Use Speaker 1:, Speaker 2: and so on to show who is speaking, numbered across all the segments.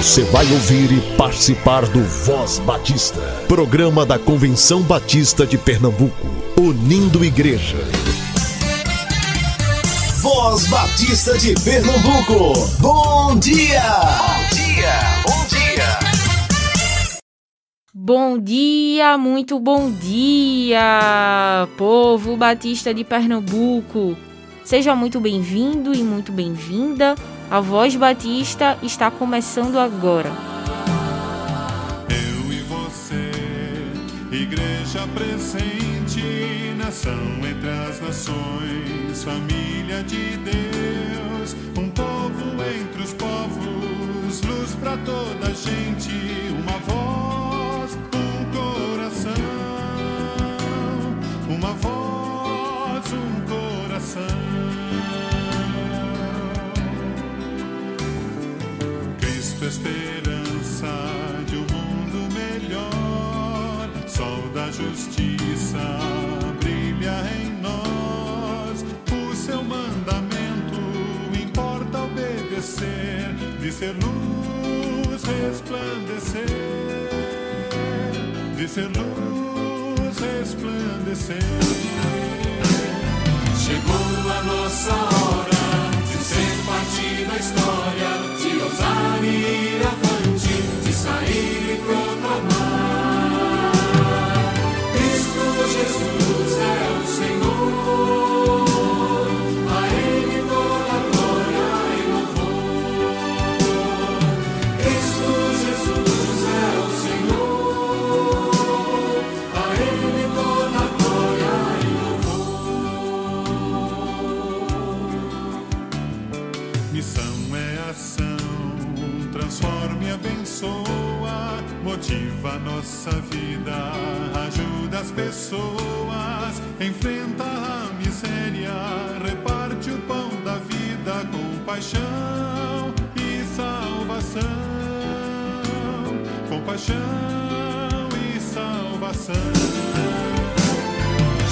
Speaker 1: Você vai ouvir e participar do Voz Batista, programa da Convenção Batista de Pernambuco, unindo igreja.
Speaker 2: Voz Batista de Pernambuco, bom dia! Bom dia, bom dia!
Speaker 3: Bom dia, muito bom dia, povo batista de Pernambuco. Seja muito bem-vindo e muito bem-vinda. A Voz Batista está começando agora.
Speaker 4: Eu e você, igreja presente, nação entre as nações, família de Deus, um povo entre os povos, luz para toda a gente, uma voz, um coração, uma voz, um coração. Esperança de um mundo melhor, sol da justiça brilha em nós. O seu mandamento importa obedecer, de ser luz resplandecer, de ser luz resplandecer. Chegou a nossa hora de ser parte da história, ousar e ir avante, de sair e. motiva a nossa vida, ajuda as pessoas, enfrenta a miséria, reparte o pão da vida com paixão e salvação, com paixão e salvação.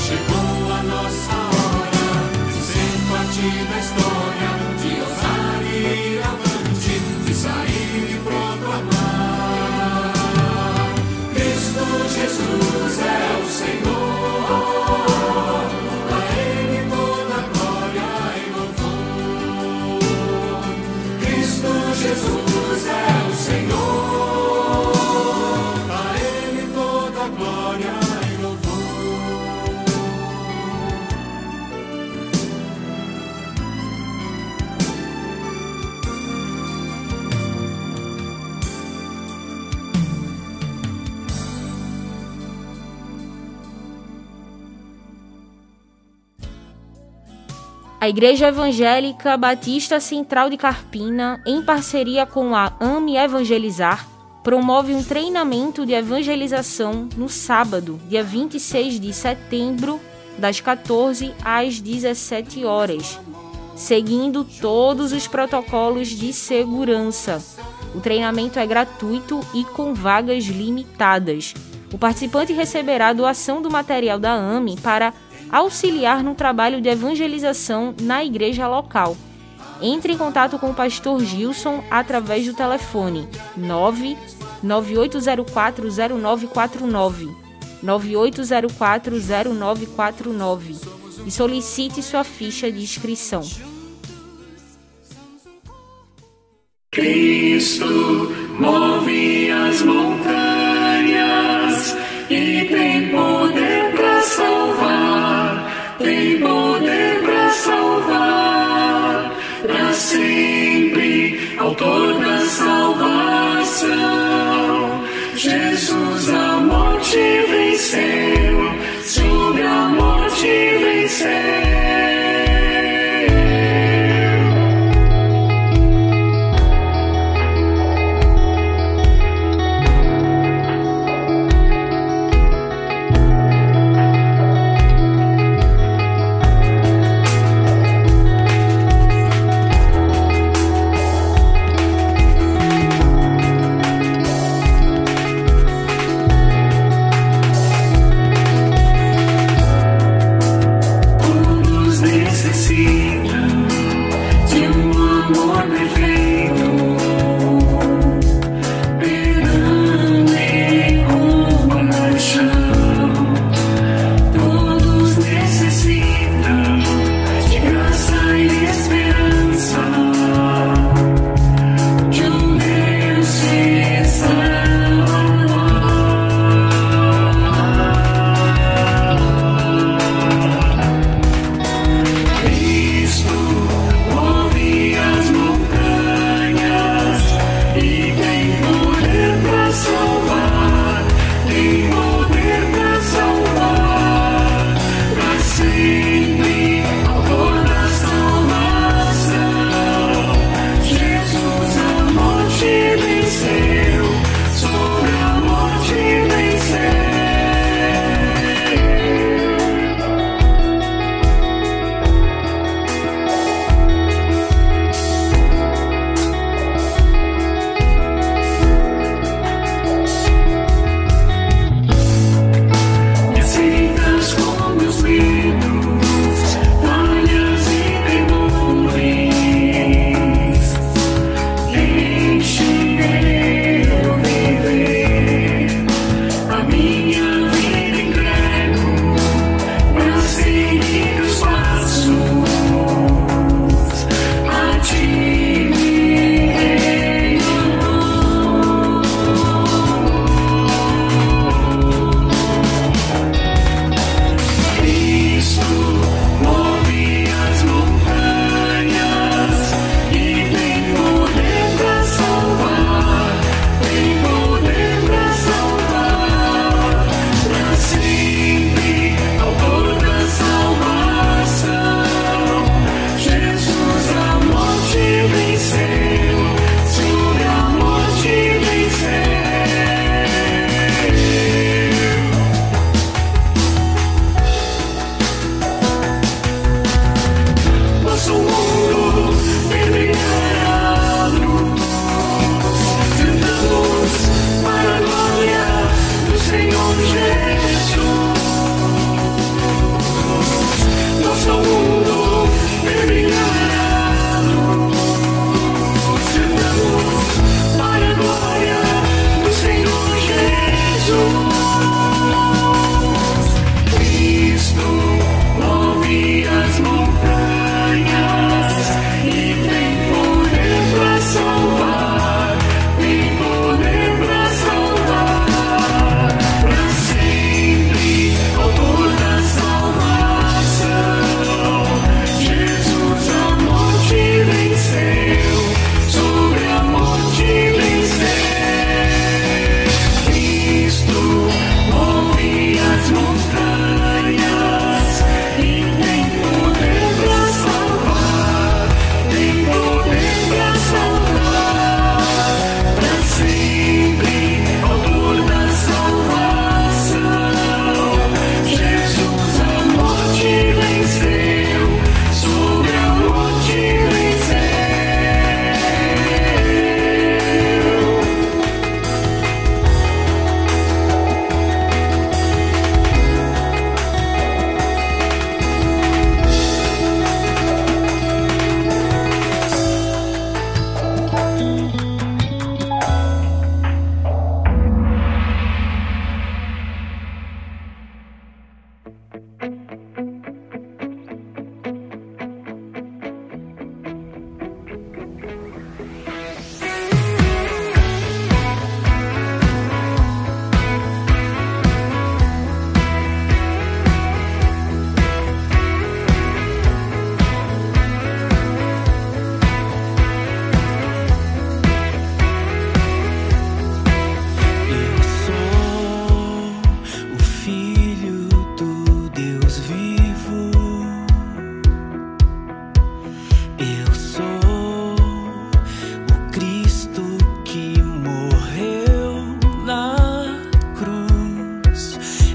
Speaker 4: Chegou a nossa hora de ser parte da história, de ousar ir avante, de sair é o Senhor, A
Speaker 3: Igreja Evangélica Batista Central de Carpina, em parceria com a AME Evangelizar, promove um treinamento de evangelização no sábado, dia 26 de setembro, das 14 às 17 horas, seguindo todos os protocolos de segurança. O treinamento é gratuito e com vagas limitadas. O participante receberá doação do material da AME para auxiliar no trabalho de evangelização na igreja local. Entre em contato com o pastor Gilson através do telefone 998040949 98040949 e solicite sua ficha de inscrição.
Speaker 5: Cristo move as montanhas e tem poder para salvar, tem poder para salvar, para sempre, autor da salvação. Jesus a morte venceu, sobre a morte venceu.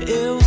Speaker 1: it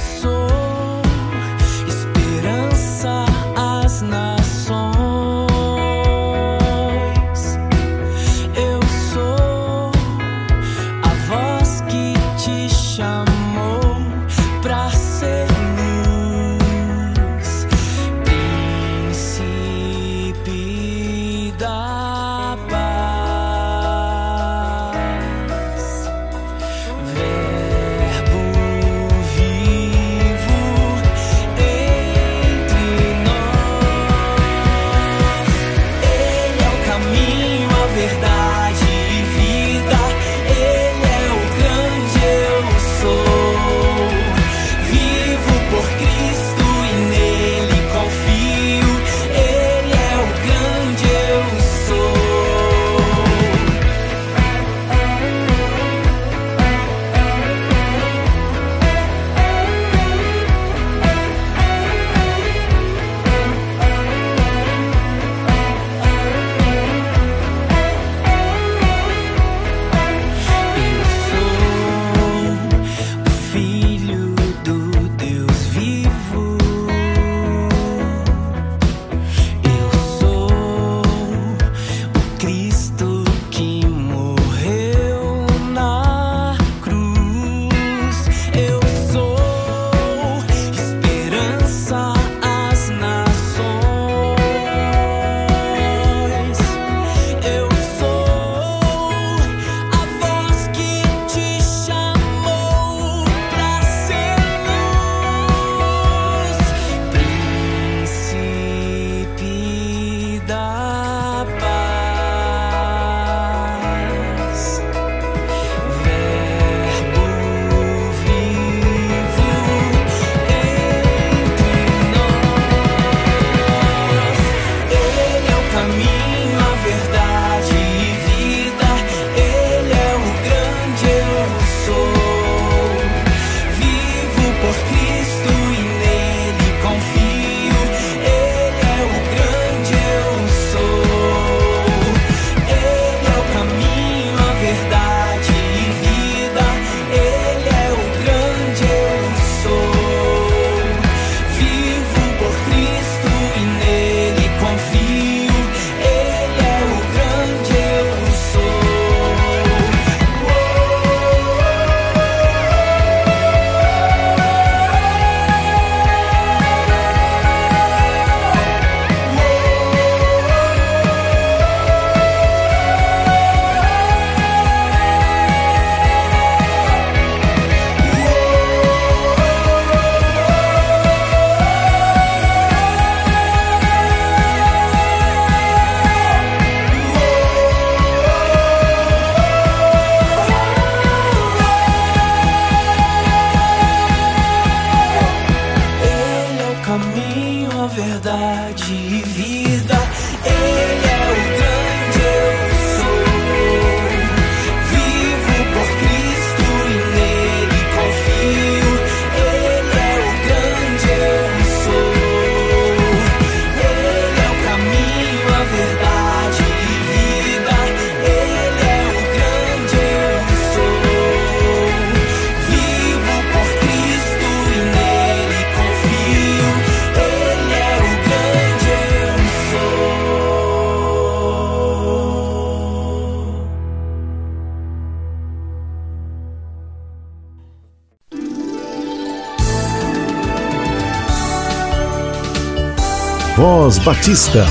Speaker 1: Voz Batista.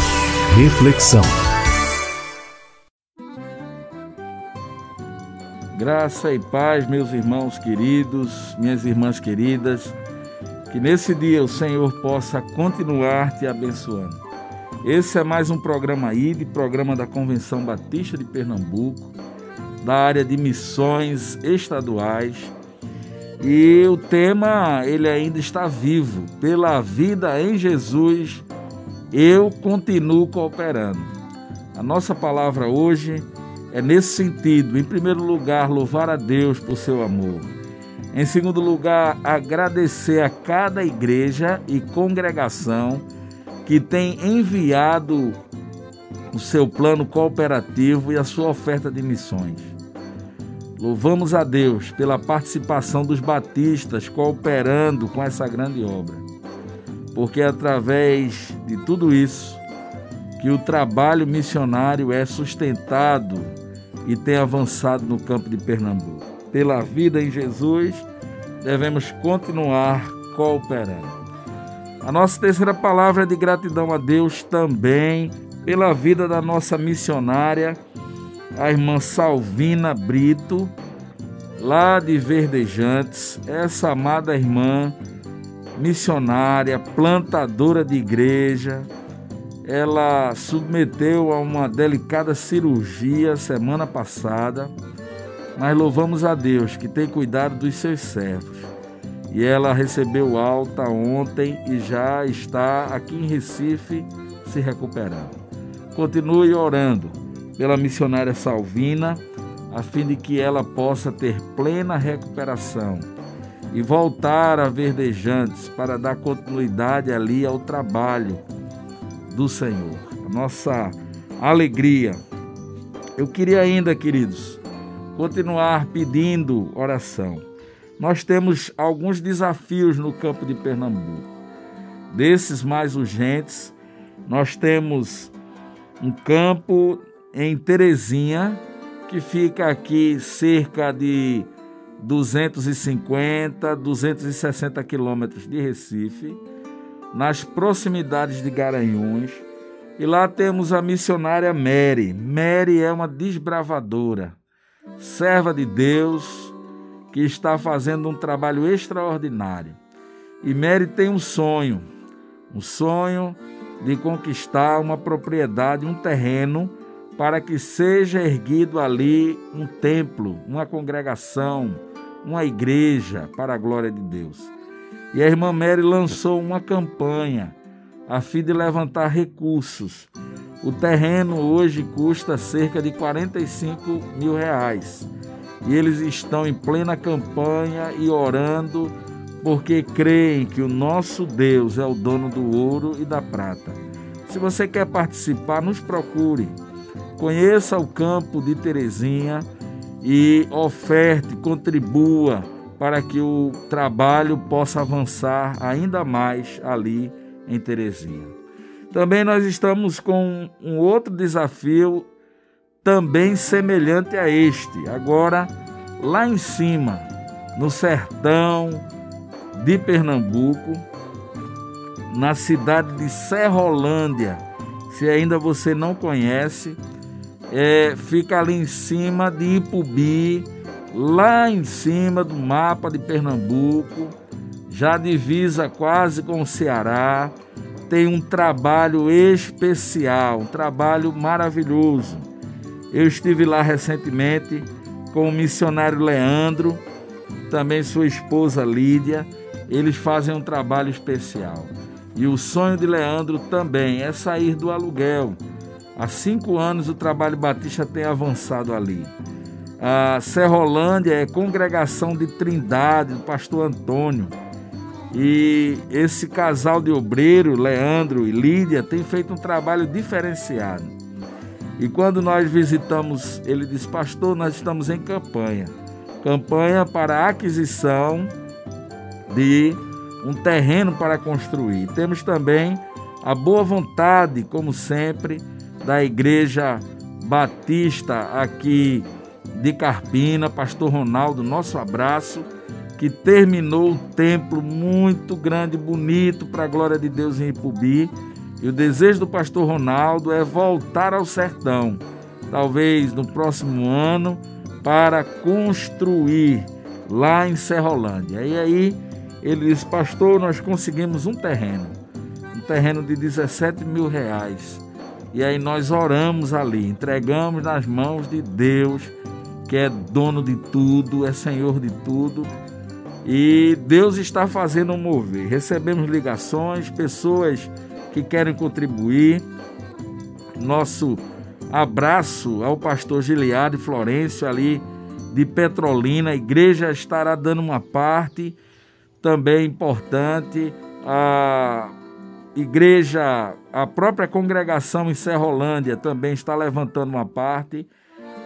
Speaker 1: Reflexão.
Speaker 6: Graça e paz, meus irmãos queridos, minhas irmãs queridas, que nesse dia o Senhor possa continuar te abençoando. Esse é mais um programa ID, programa da Convenção Batista de Pernambuco, da área de missões estaduais. E o tema, ele ainda está vivo, pela vida em Jesus eu continuo cooperando. A nossa palavra hoje é nesse sentido. Em primeiro lugar, louvar a Deus por seu amor. Em segundo lugar, agradecer a cada igreja e congregação que tem enviado o seu plano cooperativo e a sua oferta de missões. Louvamos a Deus pela participação dos batistas cooperando com essa grande obra porque é através de tudo isso que o trabalho missionário é sustentado e tem avançado no campo de Pernambuco. Pela vida em Jesus, devemos continuar cooperando. A nossa terceira palavra é de gratidão a Deus também pela vida da nossa missionária, a irmã Salvina Brito, lá de Verdejantes. Essa amada irmã missionária, plantadora de igreja, ela submeteu a uma delicada cirurgia semana passada, mas louvamos a Deus que tem cuidado dos seus servos. E ela recebeu alta ontem e já está aqui em Recife se recuperando. Continue orando pela missionária Salvina, a fim de que ela possa ter plena recuperação e voltar a verdejantes para dar continuidade ali ao trabalho do Senhor. A nossa alegria. Eu queria ainda, queridos, continuar pedindo oração. Nós temos alguns desafios no campo de Pernambuco. Desses mais urgentes, nós temos um campo em Terezinha que fica aqui cerca de 250, 260 quilômetros de Recife, nas proximidades de Garanhuns. E lá temos a missionária Mary. Mary é uma desbravadora, serva de Deus, que está fazendo um trabalho extraordinário. E Mary tem um sonho, um sonho de conquistar uma propriedade, um terreno para que seja erguido ali um templo, uma congregação, uma igreja para a glória de Deus. E a irmã Mary lançou uma campanha a fim de levantar recursos. O terreno hoje custa cerca de 45 mil reais. E eles estão em plena campanha e orando porque creem que o nosso Deus é o dono do ouro e da prata. Se você quer participar, nos procure. Conheça o campo de Terezinha e oferte, contribua para que o trabalho possa avançar ainda mais ali em Terezinha. Também nós estamos com um outro desafio também semelhante a este. Agora, lá em cima, no sertão de Pernambuco, na cidade de Serrolândia. Se ainda você não conhece, é, fica ali em cima de Ipubi, lá em cima do mapa de Pernambuco, já divisa quase com o Ceará. Tem um trabalho especial, um trabalho maravilhoso. Eu estive lá recentemente com o missionário Leandro, também sua esposa Lídia. Eles fazem um trabalho especial. E o sonho de Leandro também é sair do aluguel Há cinco anos o trabalho batista tem avançado ali. A Serrolândia é congregação de Trindade, do pastor Antônio. E esse casal de obreiro, Leandro e Lídia, tem feito um trabalho diferenciado. E quando nós visitamos, ele disse: Pastor, nós estamos em campanha campanha para aquisição de um terreno para construir. Temos também a boa vontade, como sempre, da Igreja Batista aqui de Carpina, Pastor Ronaldo, nosso abraço, que terminou o templo muito grande, bonito para a glória de Deus em Ipubi. E o desejo do pastor Ronaldo é voltar ao sertão, talvez no próximo ano, para construir lá em Serrolândia. E aí ele disse, pastor, nós conseguimos um terreno, um terreno de 17 mil reais e aí nós oramos ali, entregamos nas mãos de Deus, que é dono de tudo, é Senhor de tudo. E Deus está fazendo um mover. Recebemos ligações, pessoas que querem contribuir. Nosso abraço ao pastor Giliade Florencio ali de Petrolina. A igreja estará dando uma parte também importante. A igreja, a própria congregação em Serrolândia também está levantando uma parte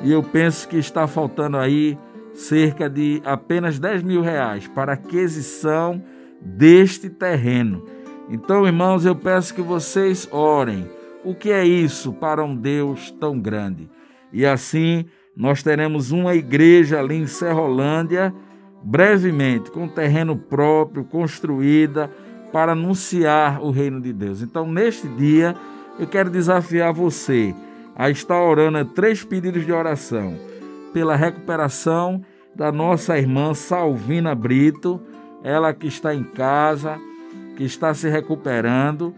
Speaker 6: e eu penso que está faltando aí cerca de apenas 10 mil reais para aquisição deste terreno. Então, irmãos, eu peço que vocês orem. O que é isso para um Deus tão grande? E assim nós teremos uma igreja ali em Serrolândia, brevemente, com terreno próprio, construída para anunciar o reino de Deus. Então, neste dia, eu quero desafiar você a estar orando três pedidos de oração pela recuperação da nossa irmã Salvina Brito, ela que está em casa, que está se recuperando,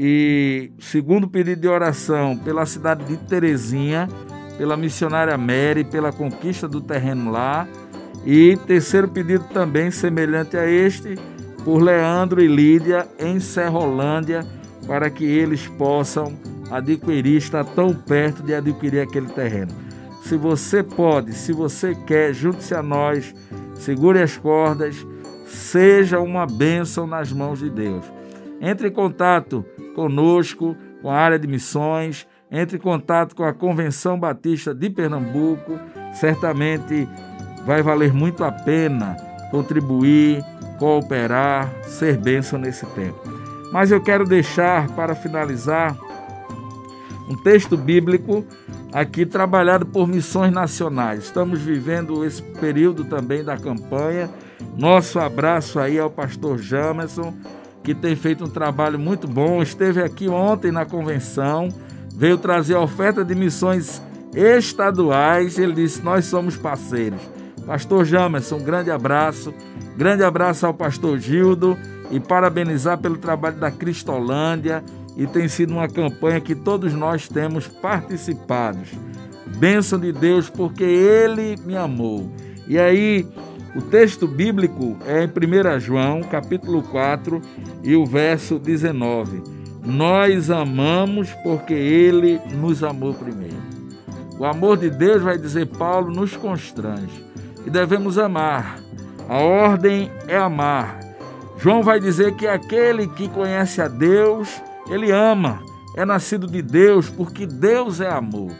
Speaker 6: E segundo pedido de oração pela cidade de Terezinha, pela missionária Mary, pela conquista do terreno lá. E terceiro pedido também semelhante a este, por Leandro e Lídia em Serrolândia, para que eles possam adquirir, estar tão perto de adquirir aquele terreno. Se você pode, se você quer, junte-se a nós, segure as cordas, seja uma bênção nas mãos de Deus. Entre em contato conosco, com a área de missões, entre em contato com a Convenção Batista de Pernambuco, certamente vai valer muito a pena contribuir, cooperar, ser bênção nesse tempo. Mas eu quero deixar para finalizar um texto bíblico aqui trabalhado por missões nacionais. Estamos vivendo esse período também da campanha. Nosso abraço aí ao pastor Jamerson, que tem feito um trabalho muito bom. Esteve aqui ontem na convenção, veio trazer a oferta de missões estaduais. Ele disse: Nós somos parceiros. Pastor Jamerson, um grande abraço. Grande abraço ao pastor Gildo e parabenizar pelo trabalho da Cristolândia e tem sido uma campanha que todos nós temos participado. Bênção de Deus, porque Ele me amou. E aí, o texto bíblico é em 1 João, capítulo 4, e o verso 19. Nós amamos porque Ele nos amou primeiro. O amor de Deus, vai dizer Paulo, nos constrange. E devemos amar. A ordem é amar. João vai dizer que aquele que conhece a Deus ele ama, é nascido de Deus, porque Deus é amor.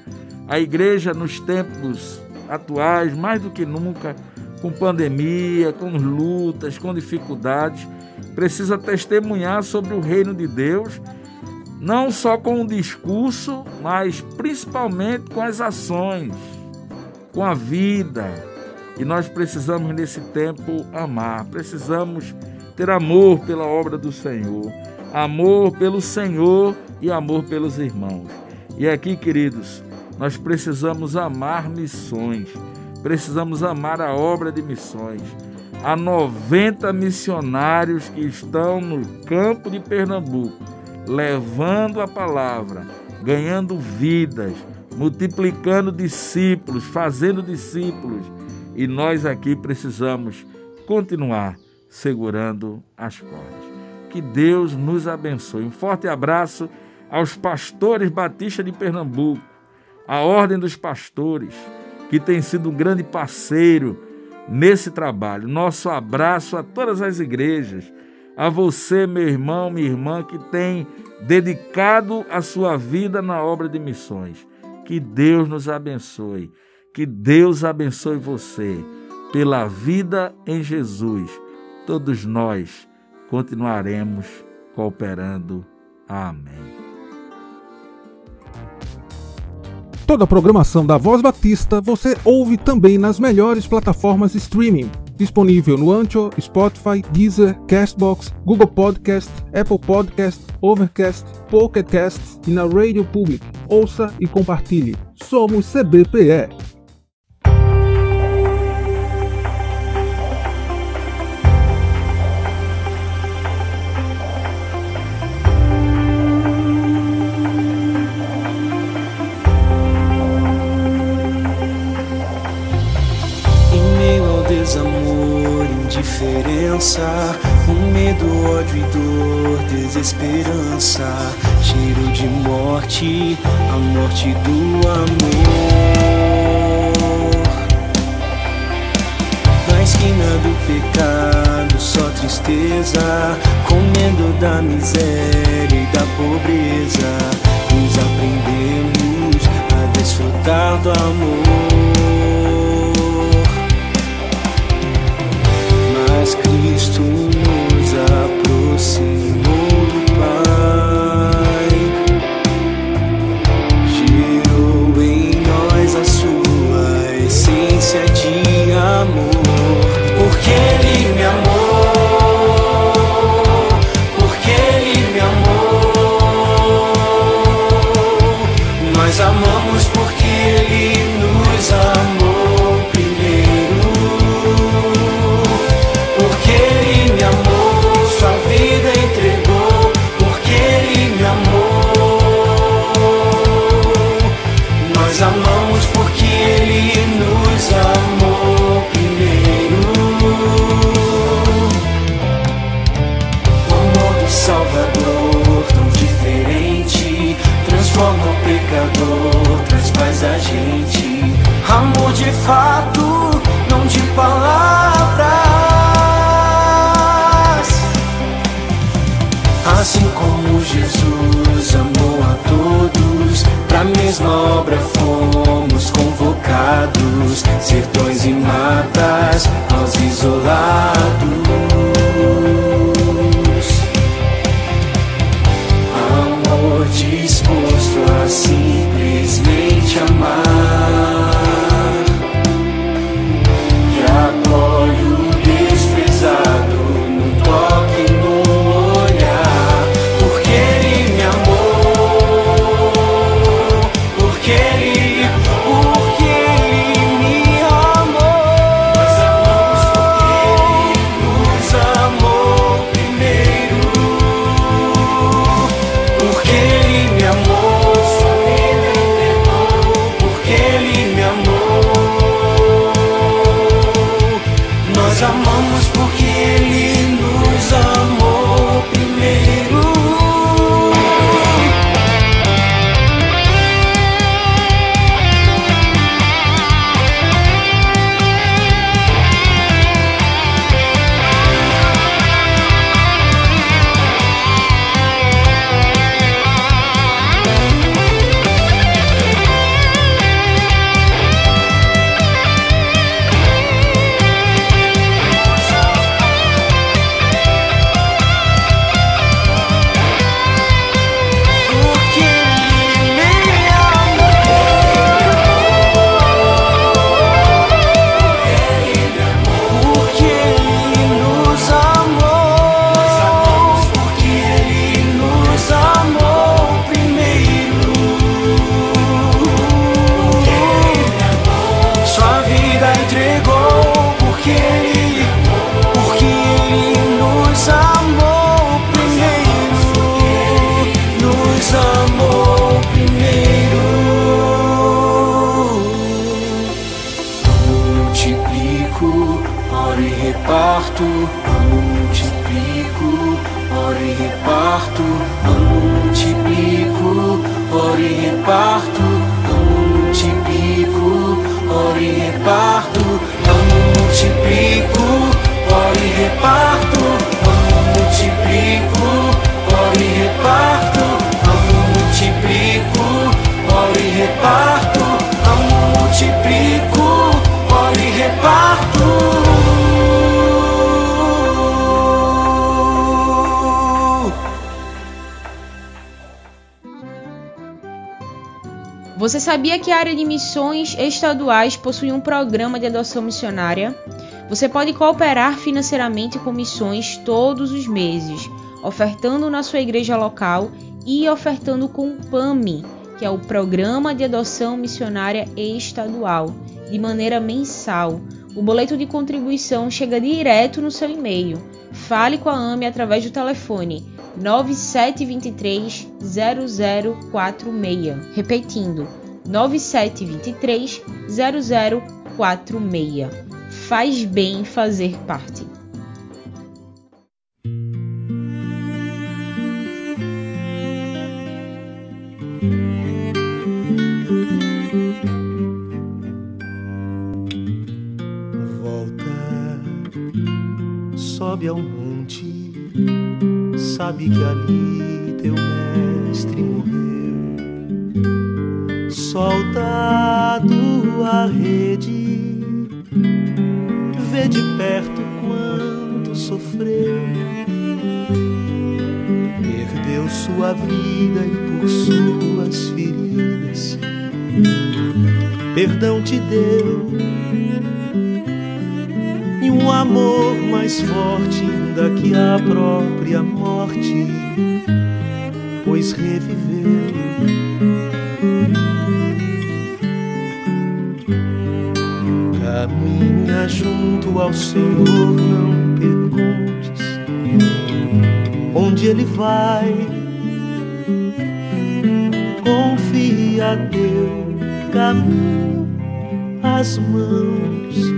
Speaker 6: A igreja, nos tempos atuais, mais do que nunca, com pandemia, com lutas, com dificuldades, precisa testemunhar sobre o reino de Deus, não só com o discurso, mas principalmente com as ações, com a vida. E nós precisamos, nesse tempo, amar, precisamos ter amor pela obra do Senhor amor pelo Senhor e amor pelos irmãos. E aqui, queridos, nós precisamos amar missões, precisamos amar a obra de missões. Há 90 missionários que estão no campo de Pernambuco, levando a palavra, ganhando vidas, multiplicando discípulos, fazendo discípulos. E nós aqui precisamos continuar segurando as cordas. Que Deus nos abençoe. Um forte abraço aos pastores batistas de Pernambuco, a Ordem dos Pastores, que tem sido um grande parceiro nesse trabalho. Nosso abraço a todas as igrejas, a você, meu irmão, minha irmã, que tem dedicado a sua vida na obra de missões. Que Deus nos abençoe. Que Deus abençoe você pela vida em Jesus. Todos nós continuaremos cooperando. Amém.
Speaker 7: Toda a programação da Voz Batista você ouve também nas melhores plataformas de streaming. Disponível no Ancho, Spotify, Deezer, Castbox, Google Podcast, Apple Podcast, Overcast, Pocket Cast e na Rádio Public. Ouça e compartilhe. Somos CBPE.
Speaker 8: Indiferença, um medo, ódio e dor, desesperança, cheiro de morte, a morte do amor. Na esquina do pecado, só tristeza, com medo da miséria e da pobreza, nos aprendemos a desfrutar do amor. Cristo nos aproximou do Pai, gerou em nós a sua essência de amor, porque Ele me amou, porque Ele me amou, nós amamos porque Ele fato, não de palavras. Assim como Jesus amou a todos, pra mesma obra fomos convocados. Sertões e matas, aos isolados. partout.
Speaker 3: Você sabia que a área de missões estaduais possui um programa de adoção missionária? Você pode cooperar financeiramente com missões todos os meses, ofertando na sua igreja local e ofertando com o PAMI, que é o Programa de Adoção Missionária Estadual, de maneira mensal. O boleto de contribuição chega direto no seu e-mail. Fale com a AME através do telefone 9723 0046. Repetindo, 9723 0046. Faz bem fazer parte.
Speaker 8: Volta, sobe ao monte, sabe que ali teu mestre morreu. Solta a rede, vê de perto quanto sofreu. Perdeu sua vida e por suas feridas, perdão te deu e um amor mais forte ainda que a própria morte, pois reviveu. Caminha junto ao Senhor, não perguntes onde Ele vai. Confia teu caminho às mãos